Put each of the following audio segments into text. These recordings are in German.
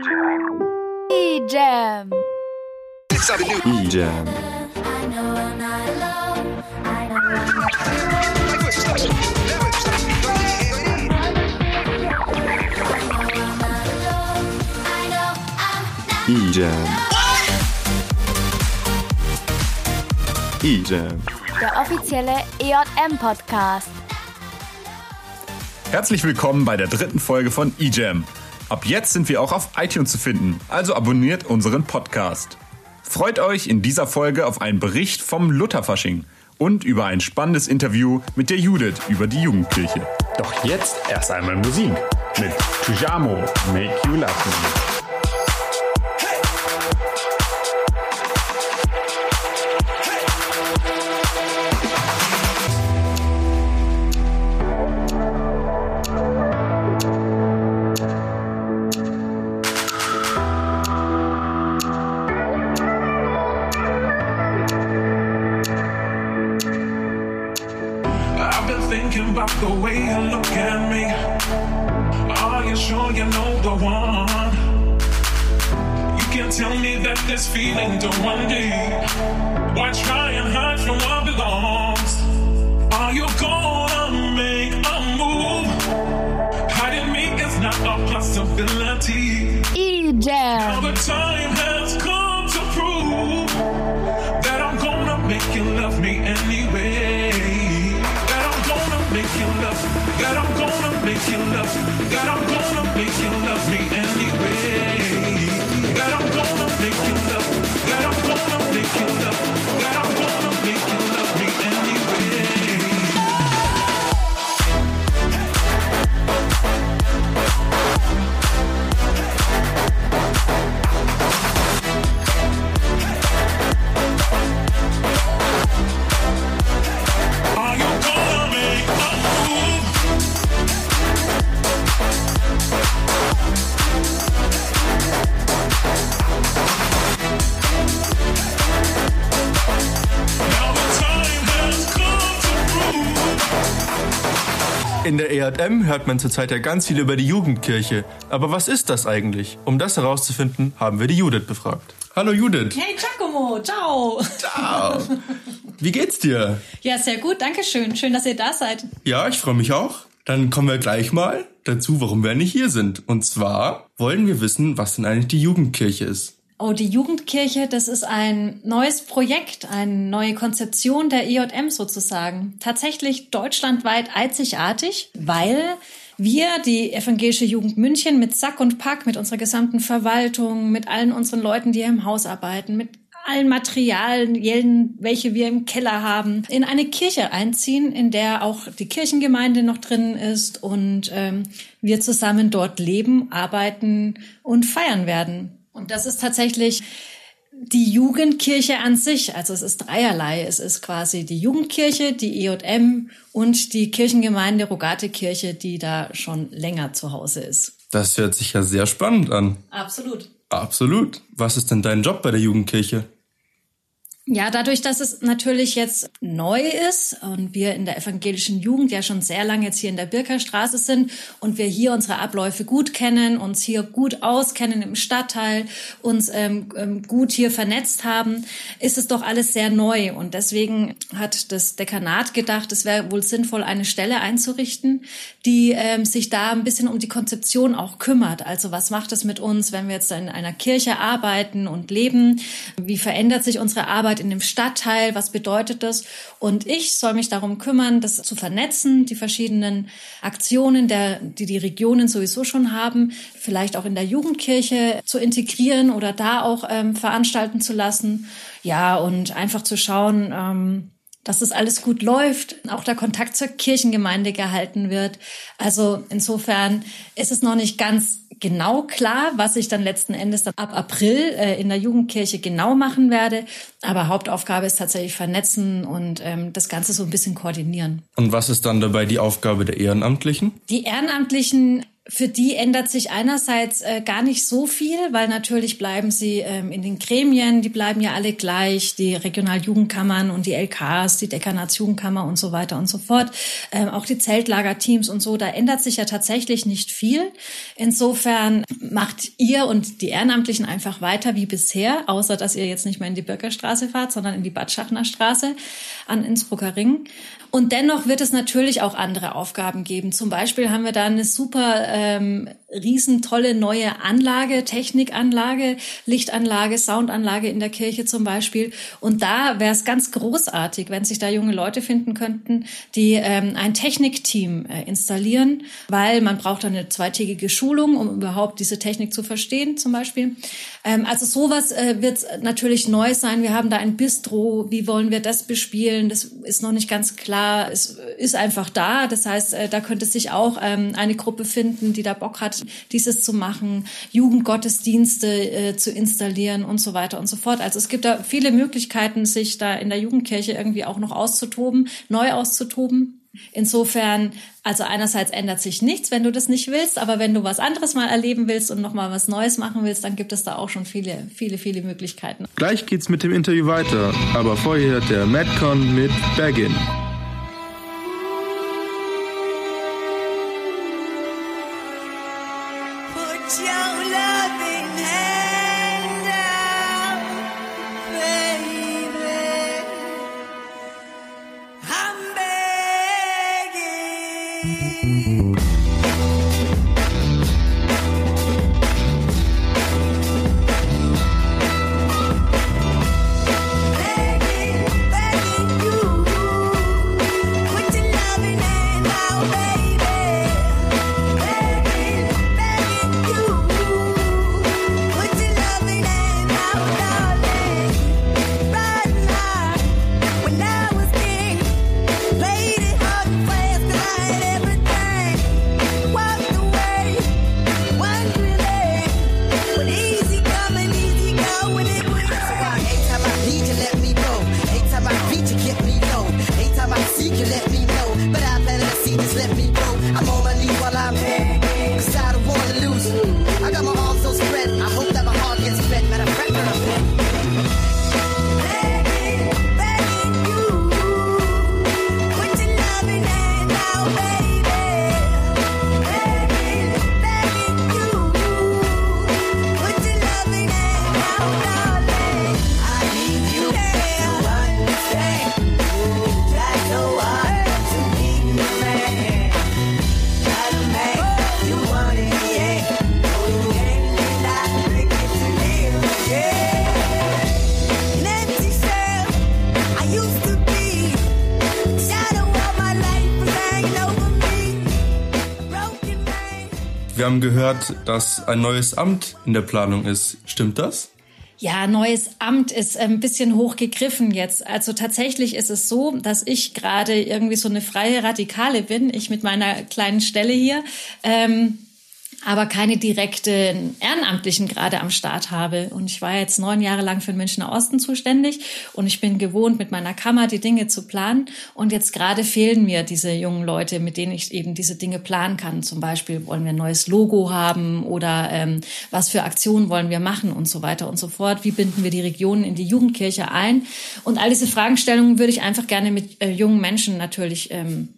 E-Jam. E-Jam. E-Jam. E-Jam. Der offizielle EJM-Podcast. Herzlich willkommen bei der dritten Folge von eJam. Ab jetzt sind wir auch auf iTunes zu finden, also abonniert unseren Podcast. Freut euch in dieser Folge auf einen Bericht vom Lutherfasching und über ein spannendes Interview mit der Judith über die Jugendkirche. Doch jetzt erst einmal Musik mit Tujamo, Make You Love Me. Feeling don't. Why try and hide from what belongs? Are you gonna make a move? Hiding me is not a possibility. Now the time has come to prove that I'm gonna make you love me anyway. That I'm gonna make you love. That I'm gonna make you love. That I'm gonna make you love me EJM hört man zurzeit ja ganz viel über die Jugendkirche. Aber was ist das eigentlich? Um das herauszufinden, haben wir die Judith befragt. Hallo Judith. Hey Giacomo, ciao. Ciao. Wie geht's dir? Ja, sehr gut, danke schön. Schön, dass ihr da seid. Ja, ich freue mich auch. Dann kommen wir gleich mal dazu, warum wir nicht hier sind. Und zwar wollen wir wissen, was denn eigentlich die Jugendkirche ist. Oh, die Jugendkirche, das ist ein neues Projekt, eine neue Konzeption der EJM sozusagen. Tatsächlich deutschlandweit einzigartig, weil wir, die Evangelische Jugend München, mit Sack und Pack, mit unserer gesamten Verwaltung, mit allen unseren Leuten, die hier im Haus arbeiten, mit allen Materialien, welche wir im Keller haben, in eine Kirche einziehen, in der auch die Kirchengemeinde noch drin ist und ähm, wir zusammen dort leben, arbeiten und feiern werden. Und das ist tatsächlich die Jugendkirche an sich. Also es ist dreierlei. Es ist quasi die Jugendkirche, die EJM und die Kirchengemeinde Rogate Kirche, die da schon länger zu Hause ist. Das hört sich ja sehr spannend an. Absolut. Absolut. Was ist denn dein Job bei der Jugendkirche? Ja, dadurch, dass es natürlich jetzt neu ist und wir in der evangelischen Jugend ja schon sehr lange jetzt hier in der Birkerstraße sind und wir hier unsere Abläufe gut kennen, uns hier gut auskennen im Stadtteil, uns ähm, ähm, gut hier vernetzt haben, ist es doch alles sehr neu. Und deswegen hat das Dekanat gedacht, es wäre wohl sinnvoll, eine Stelle einzurichten, die ähm, sich da ein bisschen um die Konzeption auch kümmert. Also was macht es mit uns, wenn wir jetzt in einer Kirche arbeiten und leben? Wie verändert sich unsere Arbeit in dem Stadtteil? Was bedeutet das? Und ich soll mich darum kümmern, das zu vernetzen, die verschiedenen Aktionen, der, die die Regionen sowieso schon haben, vielleicht auch in der Jugendkirche zu integrieren oder da auch ähm, veranstalten zu lassen. Ja, und einfach zu schauen, ähm, dass das alles gut läuft, auch der Kontakt zur Kirchengemeinde gehalten wird. Also insofern ist es noch nicht ganz genau klar, was ich dann letzten Endes dann ab April äh, in der Jugendkirche genau machen werde. Aber Hauptaufgabe ist tatsächlich vernetzen und ähm, das Ganze so ein bisschen koordinieren. Und was ist dann dabei die Aufgabe der Ehrenamtlichen? Die Ehrenamtlichen für die ändert sich einerseits äh, gar nicht so viel, weil natürlich bleiben sie ähm, in den Gremien, die bleiben ja alle gleich, die Regionaljugendkammern und die LKs, die Dekanatsjugendkammer und so weiter und so fort, ähm, auch die Zeltlagerteams und so, da ändert sich ja tatsächlich nicht viel. Insofern macht ihr und die Ehrenamtlichen einfach weiter wie bisher, außer dass ihr jetzt nicht mehr in die Bürgerstraße fahrt, sondern in die Bad Schachner Straße an Innsbrucker Ring. Und dennoch wird es natürlich auch andere Aufgaben geben. Zum Beispiel haben wir da eine super ähm, riesentolle neue Anlage, Technikanlage, Lichtanlage, Soundanlage in der Kirche zum Beispiel. Und da wäre es ganz großartig, wenn sich da junge Leute finden könnten, die ähm, ein Technikteam äh, installieren, weil man braucht eine zweitägige Schulung, um überhaupt diese Technik zu verstehen zum Beispiel. Ähm, also sowas äh, wird natürlich neu sein. Wir haben da ein Bistro. Wie wollen wir das bespielen? Das ist noch nicht ganz klar. Es ist einfach da. Das heißt, äh, da könnte sich auch ähm, eine Gruppe finden, die da Bock hat, dieses zu machen, Jugendgottesdienste äh, zu installieren und so weiter und so fort. Also es gibt da viele Möglichkeiten, sich da in der Jugendkirche irgendwie auch noch auszutoben, neu auszutoben. Insofern, also einerseits ändert sich nichts, wenn du das nicht willst, aber wenn du was anderes mal erleben willst und nochmal was Neues machen willst, dann gibt es da auch schon viele, viele, viele Möglichkeiten. Gleich geht's mit dem Interview weiter, aber vorher der Madcon mit Baggin. Haben gehört, dass ein neues Amt in der Planung ist. Stimmt das? Ja, neues Amt ist ein bisschen hochgegriffen jetzt. Also tatsächlich ist es so, dass ich gerade irgendwie so eine freie Radikale bin, ich mit meiner kleinen Stelle hier. Ähm, aber keine direkten Ehrenamtlichen gerade am Start habe. Und ich war jetzt neun Jahre lang für den Münchner Osten zuständig und ich bin gewohnt, mit meiner Kammer die Dinge zu planen. Und jetzt gerade fehlen mir diese jungen Leute, mit denen ich eben diese Dinge planen kann. Zum Beispiel wollen wir ein neues Logo haben oder ähm, was für Aktionen wollen wir machen und so weiter und so fort. Wie binden wir die Regionen in die Jugendkirche ein? Und all diese Fragestellungen würde ich einfach gerne mit äh, jungen Menschen natürlich ähm,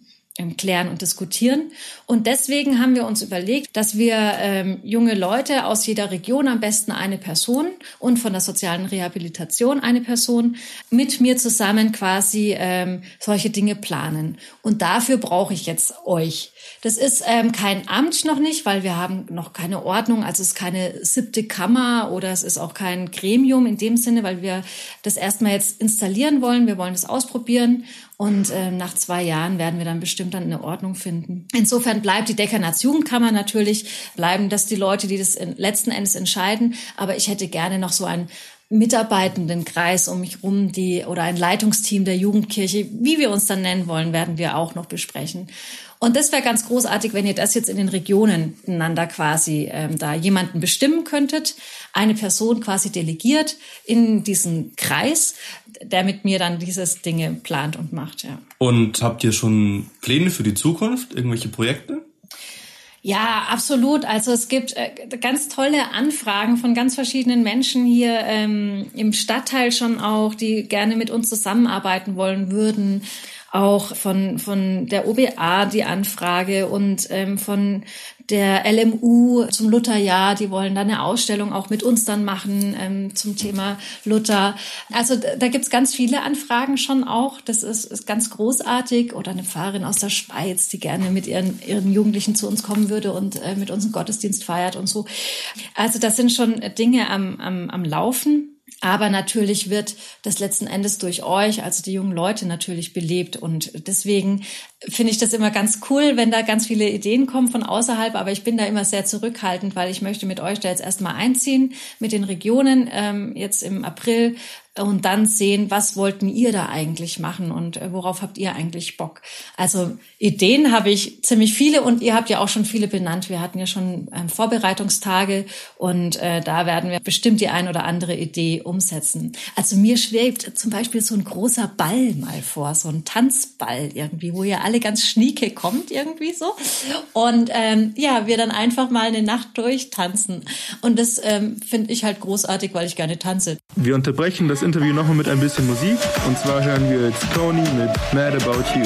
klären und diskutieren. Und deswegen haben wir uns überlegt, dass wir ähm, junge Leute aus jeder Region, am besten eine Person und von der sozialen Rehabilitation eine Person, mit mir zusammen quasi ähm, solche Dinge planen. Und dafür brauche ich jetzt euch. Das ist ähm, kein Amt noch nicht, weil wir haben noch keine Ordnung. Also es ist keine siebte Kammer oder es ist auch kein Gremium in dem Sinne, weil wir das erstmal jetzt installieren wollen. Wir wollen das ausprobieren und ähm, nach zwei Jahren werden wir dann bestimmt dann eine Ordnung finden. Insofern bleibt die Dekanatsjugendkammer natürlich, bleiben das die Leute, die das letzten Endes entscheiden. Aber ich hätte gerne noch so ein mitarbeitenden Kreis um mich rum, die oder ein Leitungsteam der Jugendkirche, wie wir uns dann nennen wollen, werden wir auch noch besprechen. Und das wäre ganz großartig, wenn ihr das jetzt in den Regionen einander quasi ähm, da jemanden bestimmen könntet, eine Person quasi delegiert in diesen Kreis, der mit mir dann dieses Dinge plant und macht. Ja. Und habt ihr schon Pläne für die Zukunft? Irgendwelche Projekte? Ja, absolut. Also es gibt äh, ganz tolle Anfragen von ganz verschiedenen Menschen hier ähm, im Stadtteil schon auch, die gerne mit uns zusammenarbeiten wollen würden. Auch von, von der OBA die Anfrage und ähm, von der LMU zum Lutherjahr. Die wollen dann eine Ausstellung auch mit uns dann machen ähm, zum Thema Luther. Also da, da gibt's ganz viele Anfragen schon auch. Das ist, ist ganz großartig. Oder eine Pfarrerin aus der Schweiz, die gerne mit ihren, ihren Jugendlichen zu uns kommen würde und äh, mit uns einen Gottesdienst feiert und so. Also das sind schon Dinge am, am, am Laufen. Aber natürlich wird das letzten Endes durch euch, also die jungen Leute, natürlich belebt. Und deswegen finde ich das immer ganz cool, wenn da ganz viele Ideen kommen von außerhalb. Aber ich bin da immer sehr zurückhaltend, weil ich möchte mit euch da jetzt erstmal einziehen, mit den Regionen ähm, jetzt im April und dann sehen, was wollten ihr da eigentlich machen und äh, worauf habt ihr eigentlich Bock. Also Ideen habe ich ziemlich viele und ihr habt ja auch schon viele benannt. Wir hatten ja schon ähm, Vorbereitungstage und äh, da werden wir bestimmt die ein oder andere Idee umsetzen. Also mir schwebt zum Beispiel so ein großer Ball mal vor, so ein Tanzball irgendwie, wo ihr alle ganz schnieke kommt irgendwie so und ähm, ja, wir dann einfach mal eine Nacht durchtanzen und das ähm, finde ich halt großartig, weil ich gerne tanze. Wir unterbrechen das Interview nochmal mit ein bisschen Musik. Und zwar hören wir jetzt Tony mit Mad About You.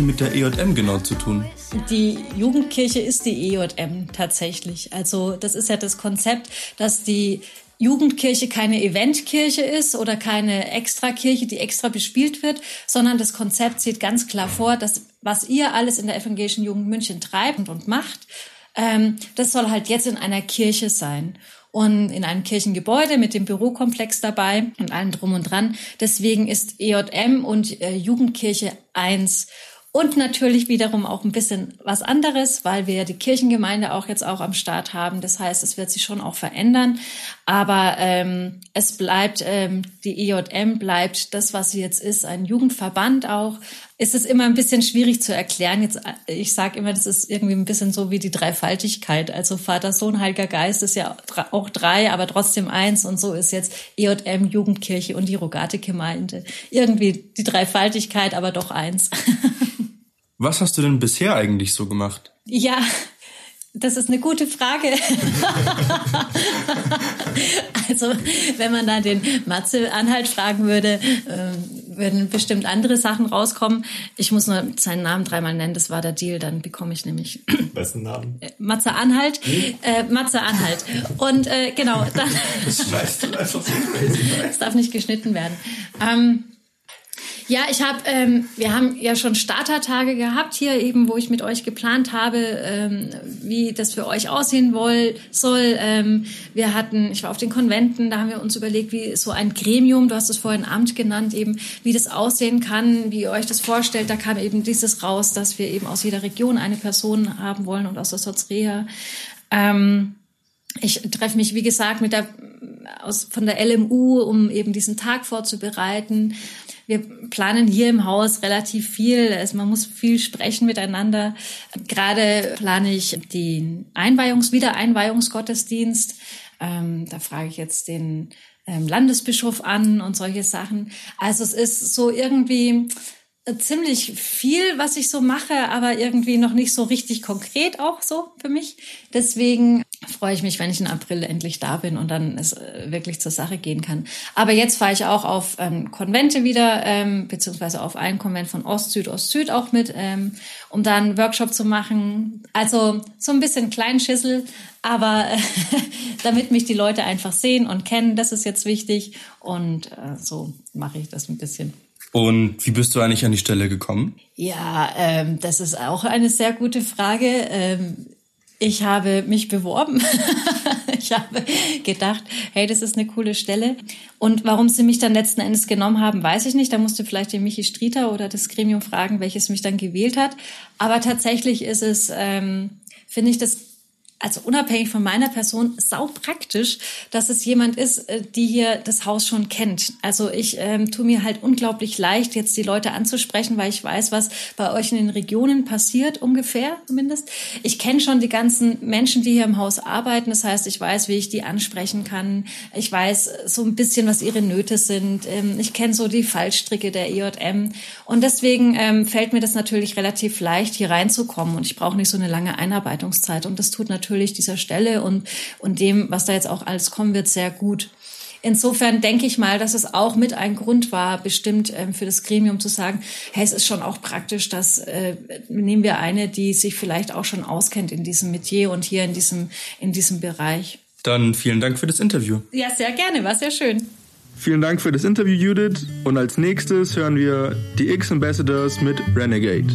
Jugendkirche mit der EJM genau zu tun? Die Jugendkirche ist die EJM tatsächlich. Also das ist ja das Konzept, dass die Jugendkirche keine Eventkirche ist oder keine Extrakirche, die extra bespielt wird, sondern das Konzept sieht ganz klar vor, dass was ihr alles in der evangelischen Jugend München treibt und macht, ähm, das soll halt jetzt in einer Kirche sein und in einem Kirchengebäude mit dem Bürokomplex dabei und allem drum und dran. Deswegen ist EJM und äh, Jugendkirche eins. Und natürlich wiederum auch ein bisschen was anderes, weil wir die Kirchengemeinde auch jetzt auch am Start haben. Das heißt, es wird sich schon auch verändern. Aber ähm, es bleibt, ähm, die EJM bleibt das, was sie jetzt ist, ein Jugendverband auch. Ist es immer ein bisschen schwierig zu erklären. Jetzt, äh, ich sage immer, das ist irgendwie ein bisschen so wie die Dreifaltigkeit. Also Vater, Sohn, Heiliger Geist ist ja auch drei, aber trotzdem eins. Und so ist jetzt EJM, Jugendkirche und die Rogate-Gemeinde. Irgendwie die Dreifaltigkeit, aber doch eins. Was hast du denn bisher eigentlich so gemacht? Ja, das ist eine gute Frage. also, wenn man da den Matze Anhalt fragen würde, ähm, würden bestimmt andere Sachen rauskommen. Ich muss nur seinen Namen dreimal nennen, das war der Deal, dann bekomme ich nämlich Besten Namen. Matze Anhalt. Äh, Matze Anhalt. Und äh, genau, dann. Das schneidest du einfach so crazy. Es darf nicht geschnitten werden. Ähm, ja, ich habe, ähm, wir haben ja schon Startertage gehabt hier eben, wo ich mit euch geplant habe, ähm, wie das für euch aussehen woll, soll. Ähm, wir hatten, ich war auf den Konventen, da haben wir uns überlegt, wie so ein Gremium, du hast es vorhin Amt genannt, eben, wie das aussehen kann, wie ihr euch das vorstellt. Da kam eben dieses raus, dass wir eben aus jeder Region eine Person haben wollen und aus der Sotzrea. Ähm, ich treffe mich, wie gesagt, mit der aus, von der LMU, um eben diesen Tag vorzubereiten. Wir planen hier im Haus relativ viel. Also man muss viel sprechen miteinander. Gerade plane ich den Einweihungs-, Wiedereinweihungsgottesdienst. Ähm, da frage ich jetzt den ähm, Landesbischof an und solche Sachen. Also es ist so irgendwie ziemlich viel, was ich so mache, aber irgendwie noch nicht so richtig konkret auch so für mich. Deswegen freue ich mich, wenn ich im April endlich da bin und dann es äh, wirklich zur Sache gehen kann. Aber jetzt fahre ich auch auf ähm, Konvente wieder, ähm, beziehungsweise auf einen Konvent von Ost, Süd, Ost, Süd auch mit, ähm, um da einen Workshop zu machen. Also so ein bisschen Kleinschissel, aber äh, damit mich die Leute einfach sehen und kennen, das ist jetzt wichtig. Und äh, so mache ich das ein bisschen. Und wie bist du eigentlich an die Stelle gekommen? Ja, ähm, das ist auch eine sehr gute Frage. Ähm, ich habe mich beworben. ich habe gedacht, hey, das ist eine coole Stelle. Und warum sie mich dann letzten Endes genommen haben, weiß ich nicht. Da musste vielleicht den Michi Strieter oder das Gremium fragen, welches mich dann gewählt hat. Aber tatsächlich ist es, ähm, finde ich das also unabhängig von meiner Person, sau praktisch, dass es jemand ist, äh, die hier das Haus schon kennt. Also ich ähm, tue mir halt unglaublich leicht, jetzt die Leute anzusprechen, weil ich weiß, was bei euch in den Regionen passiert, ungefähr zumindest. Ich kenne schon die ganzen Menschen, die hier im Haus arbeiten. Das heißt, ich weiß, wie ich die ansprechen kann. Ich weiß so ein bisschen, was ihre Nöte sind. Ähm, ich kenne so die Fallstricke der EJM. Und deswegen ähm, fällt mir das natürlich relativ leicht, hier reinzukommen. Und ich brauche nicht so eine lange Einarbeitungszeit. Und das tut natürlich dieser Stelle und, und dem, was da jetzt auch alles kommen wird, sehr gut. Insofern denke ich mal, dass es auch mit ein Grund war, bestimmt ähm, für das Gremium zu sagen, hey, es ist schon auch praktisch, dass äh, nehmen wir eine, die sich vielleicht auch schon auskennt in diesem Metier und hier in diesem, in diesem Bereich. Dann vielen Dank für das Interview. Ja, sehr gerne, war sehr schön. Vielen Dank für das Interview, Judith. Und als nächstes hören wir die X-Ambassadors mit Renegade.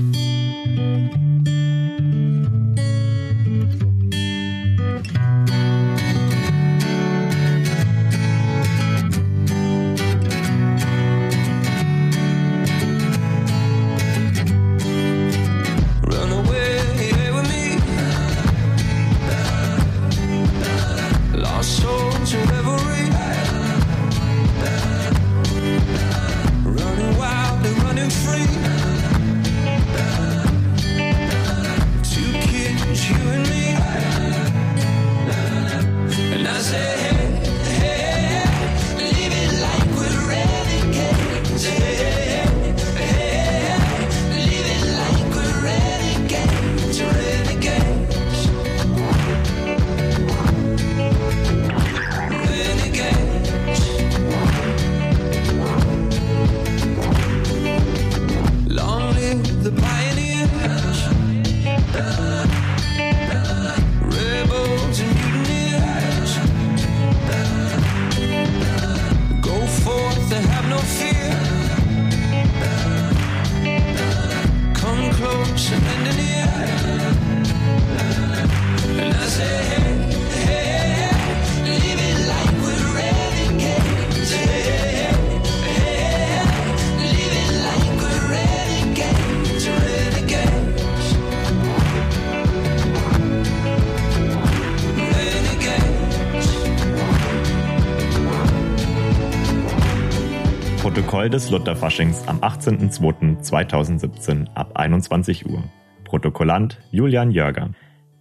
Protokoll des Lutherfaschings am 18.02.2017 ab 21 Uhr. Protokollant Julian Jörger.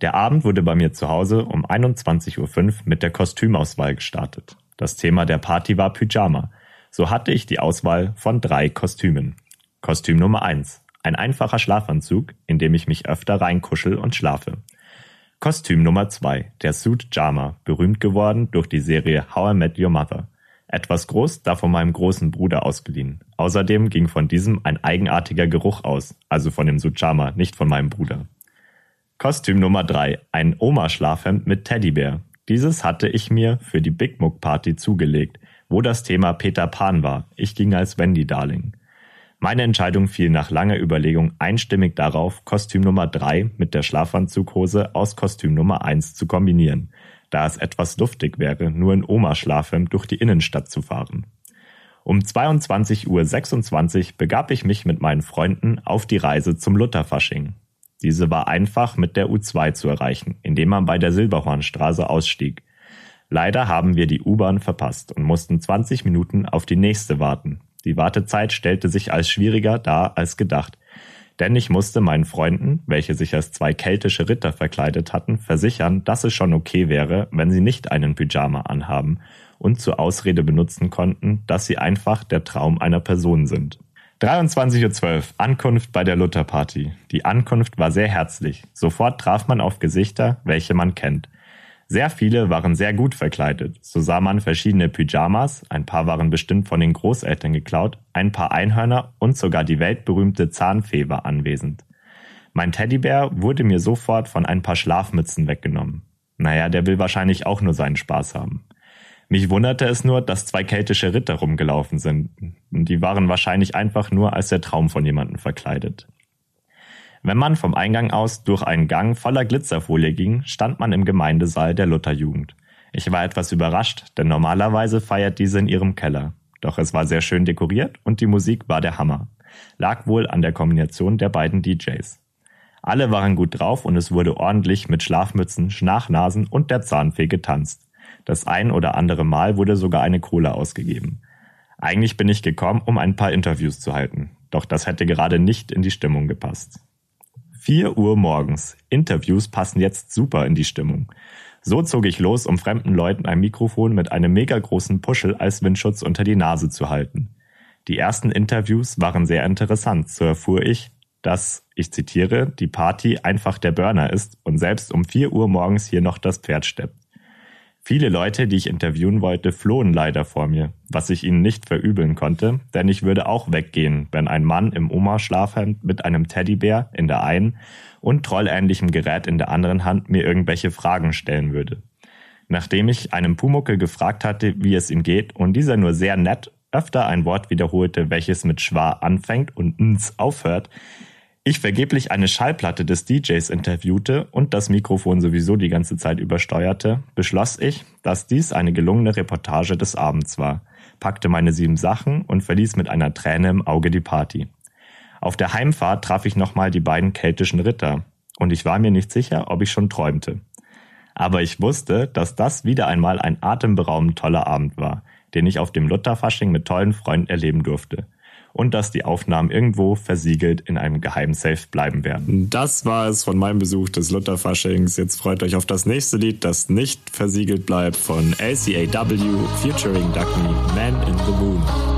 Der Abend wurde bei mir zu Hause um 21.05 Uhr mit der Kostümauswahl gestartet. Das Thema der Party war Pyjama. So hatte ich die Auswahl von drei Kostümen. Kostüm Nummer 1. Ein einfacher Schlafanzug, in dem ich mich öfter reinkuschel und schlafe. Kostüm Nummer 2. Der Suit Jama, berühmt geworden durch die Serie How I Met Your Mother. Etwas groß, da von meinem großen Bruder ausgeliehen. Außerdem ging von diesem ein eigenartiger Geruch aus, also von dem Sujama, nicht von meinem Bruder. Kostüm Nummer 3. Ein Oma-Schlafhemd mit Teddybär. Dieses hatte ich mir für die Big Muck Party zugelegt, wo das Thema Peter Pan war. Ich ging als Wendy Darling. Meine Entscheidung fiel nach langer Überlegung einstimmig darauf, Kostüm Nummer 3 mit der Schlafanzughose aus Kostüm Nummer 1 zu kombinieren, da es etwas luftig wäre, nur in Oma-Schlafhemd durch die Innenstadt zu fahren. Um 22.26 Uhr begab ich mich mit meinen Freunden auf die Reise zum Lutherfasching. Diese war einfach mit der U2 zu erreichen, indem man bei der Silberhornstraße ausstieg. Leider haben wir die U-Bahn verpasst und mussten 20 Minuten auf die nächste warten. Die Wartezeit stellte sich als schwieriger dar als gedacht. Denn ich musste meinen Freunden, welche sich als zwei keltische Ritter verkleidet hatten, versichern, dass es schon okay wäre, wenn sie nicht einen Pyjama anhaben und zur Ausrede benutzen konnten, dass sie einfach der Traum einer Person sind. 23.12 Uhr, Ankunft bei der Lutherparty. Die Ankunft war sehr herzlich. Sofort traf man auf Gesichter, welche man kennt. Sehr viele waren sehr gut verkleidet. So sah man verschiedene Pyjamas, ein paar waren bestimmt von den Großeltern geklaut, ein paar Einhörner und sogar die weltberühmte Zahnfee war anwesend. Mein Teddybär wurde mir sofort von ein paar Schlafmützen weggenommen. Naja, der will wahrscheinlich auch nur seinen Spaß haben. Mich wunderte es nur, dass zwei keltische Ritter rumgelaufen sind. Die waren wahrscheinlich einfach nur als der Traum von jemandem verkleidet. Wenn man vom Eingang aus durch einen Gang voller Glitzerfolie ging, stand man im Gemeindesaal der Lutherjugend. Ich war etwas überrascht, denn normalerweise feiert diese in ihrem Keller. Doch es war sehr schön dekoriert und die Musik war der Hammer. Lag wohl an der Kombination der beiden DJs. Alle waren gut drauf und es wurde ordentlich mit Schlafmützen, Schnachnasen und der Zahnfee getanzt. Das ein oder andere Mal wurde sogar eine Kohle ausgegeben. Eigentlich bin ich gekommen, um ein paar Interviews zu halten. Doch das hätte gerade nicht in die Stimmung gepasst. 4 Uhr morgens. Interviews passen jetzt super in die Stimmung. So zog ich los, um fremden Leuten ein Mikrofon mit einem mega großen Puschel als Windschutz unter die Nase zu halten. Die ersten Interviews waren sehr interessant. So erfuhr ich, dass, ich zitiere, die Party einfach der Burner ist und selbst um 4 Uhr morgens hier noch das Pferd steppt. Viele Leute, die ich interviewen wollte, flohen leider vor mir, was ich ihnen nicht verübeln konnte, denn ich würde auch weggehen, wenn ein Mann im Oma-Schlafhemd mit einem Teddybär in der einen und trollähnlichem Gerät in der anderen Hand mir irgendwelche Fragen stellen würde. Nachdem ich einem Pumuckel gefragt hatte, wie es ihm geht, und dieser nur sehr nett öfter ein Wort wiederholte, welches mit schwa anfängt und ns aufhört, ich vergeblich eine Schallplatte des DJs interviewte und das Mikrofon sowieso die ganze Zeit übersteuerte, beschloss ich, dass dies eine gelungene Reportage des Abends war, packte meine sieben Sachen und verließ mit einer Träne im Auge die Party. Auf der Heimfahrt traf ich nochmal die beiden keltischen Ritter und ich war mir nicht sicher, ob ich schon träumte. Aber ich wusste, dass das wieder einmal ein atemberaubend toller Abend war, den ich auf dem Lutherfasching mit tollen Freunden erleben durfte und dass die Aufnahmen irgendwo versiegelt in einem geheimen Safe bleiben werden. Das war es von meinem Besuch des Lutherfaschings. Jetzt freut euch auf das nächste Lied, das nicht versiegelt bleibt, von LCAW featuring Duck Me, Man in the Moon.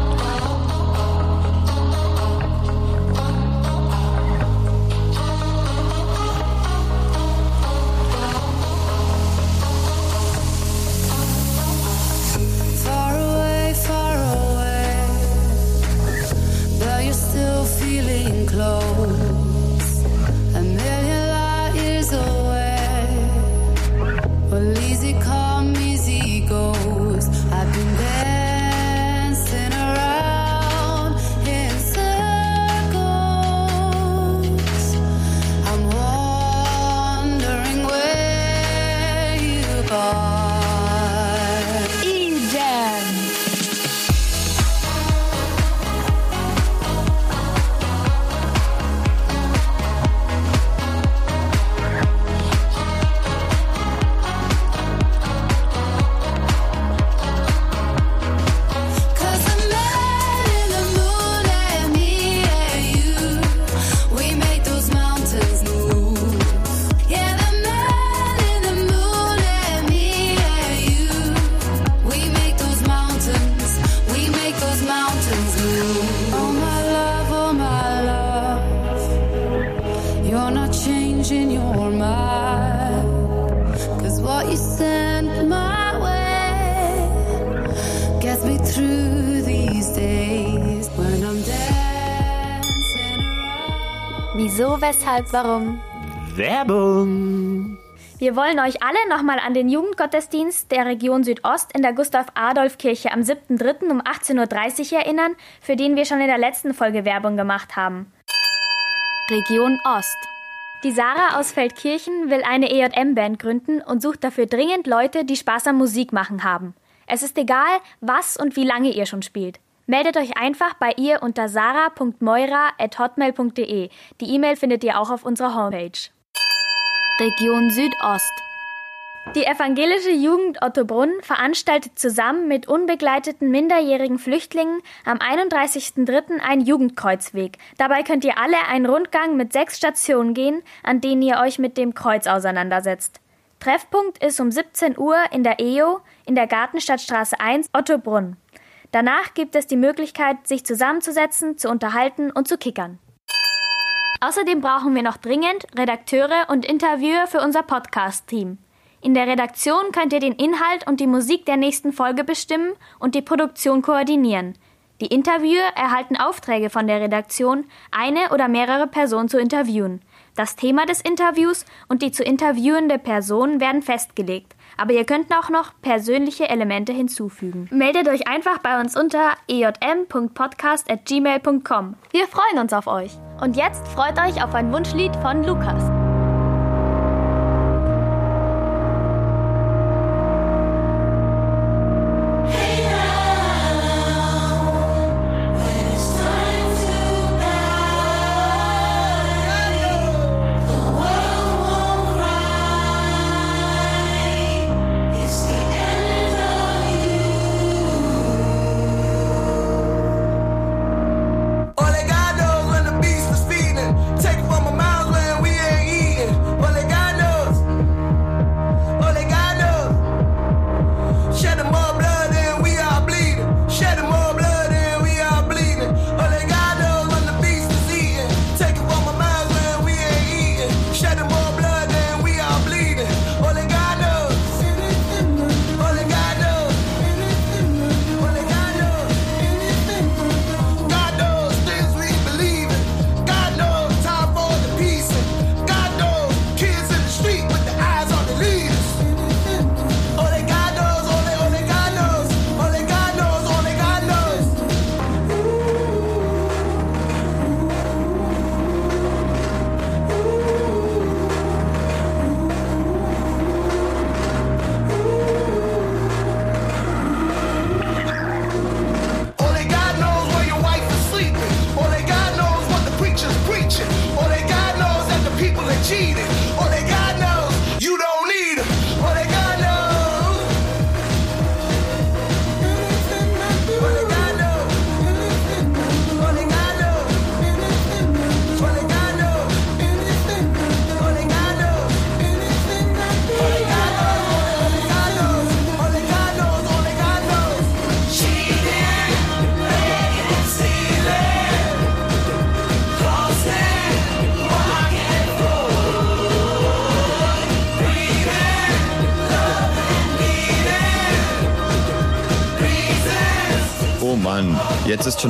Wieso, weshalb, warum? Werbung! Wir wollen euch alle nochmal an den Jugendgottesdienst der Region Südost in der Gustav-Adolf-Kirche am 7.3. um 18.30 Uhr erinnern, für den wir schon in der letzten Folge Werbung gemacht haben. Region Ost. Die Sarah aus Feldkirchen will eine EJM-Band gründen und sucht dafür dringend Leute, die Spaß am Musik machen haben. Es ist egal, was und wie lange ihr schon spielt. Meldet euch einfach bei ihr unter sarah.meura.hotmail.de. Die E-Mail findet ihr auch auf unserer Homepage. Region Südost. Die evangelische Jugend Ottobrunn veranstaltet zusammen mit unbegleiteten minderjährigen Flüchtlingen am 31.03. einen Jugendkreuzweg. Dabei könnt ihr alle einen Rundgang mit sechs Stationen gehen, an denen ihr euch mit dem Kreuz auseinandersetzt. Treffpunkt ist um 17 Uhr in der EO in der Gartenstadtstraße 1 Ottobrunn. Danach gibt es die Möglichkeit, sich zusammenzusetzen, zu unterhalten und zu kickern. Außerdem brauchen wir noch dringend Redakteure und Interviewer für unser Podcast-Team. In der Redaktion könnt ihr den Inhalt und die Musik der nächsten Folge bestimmen und die Produktion koordinieren. Die Interviewer erhalten Aufträge von der Redaktion, eine oder mehrere Personen zu interviewen. Das Thema des Interviews und die zu interviewende Person werden festgelegt, aber ihr könnt auch noch persönliche Elemente hinzufügen. Meldet euch einfach bei uns unter ejm.podcast.gmail.com. Wir freuen uns auf euch. Und jetzt freut euch auf ein Wunschlied von Lukas.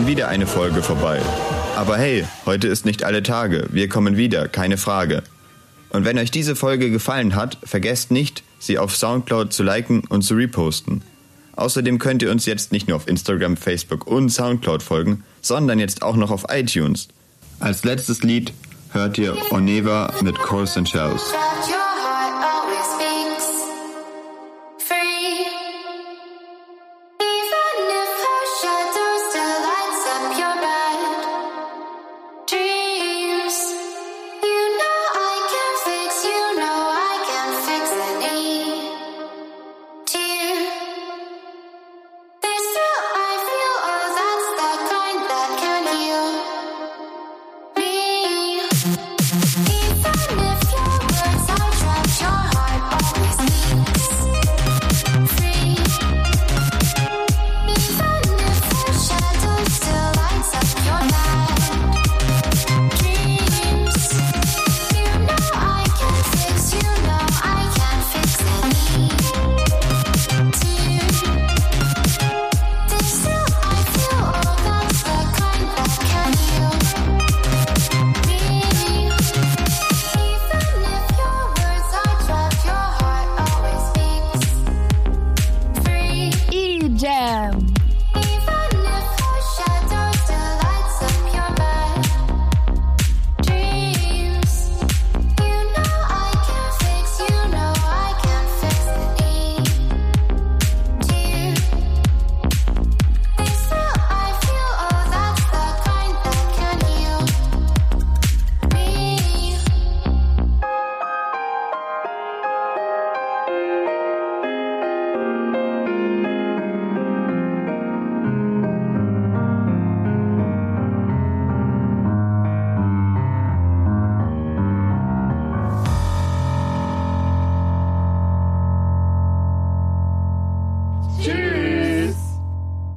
Wieder eine Folge vorbei. Aber hey, heute ist nicht alle Tage. Wir kommen wieder, keine Frage. Und wenn euch diese Folge gefallen hat, vergesst nicht, sie auf Soundcloud zu liken und zu reposten. Außerdem könnt ihr uns jetzt nicht nur auf Instagram, Facebook und Soundcloud folgen, sondern jetzt auch noch auf iTunes. Als letztes Lied hört ihr Oneva mit Coals and Shells.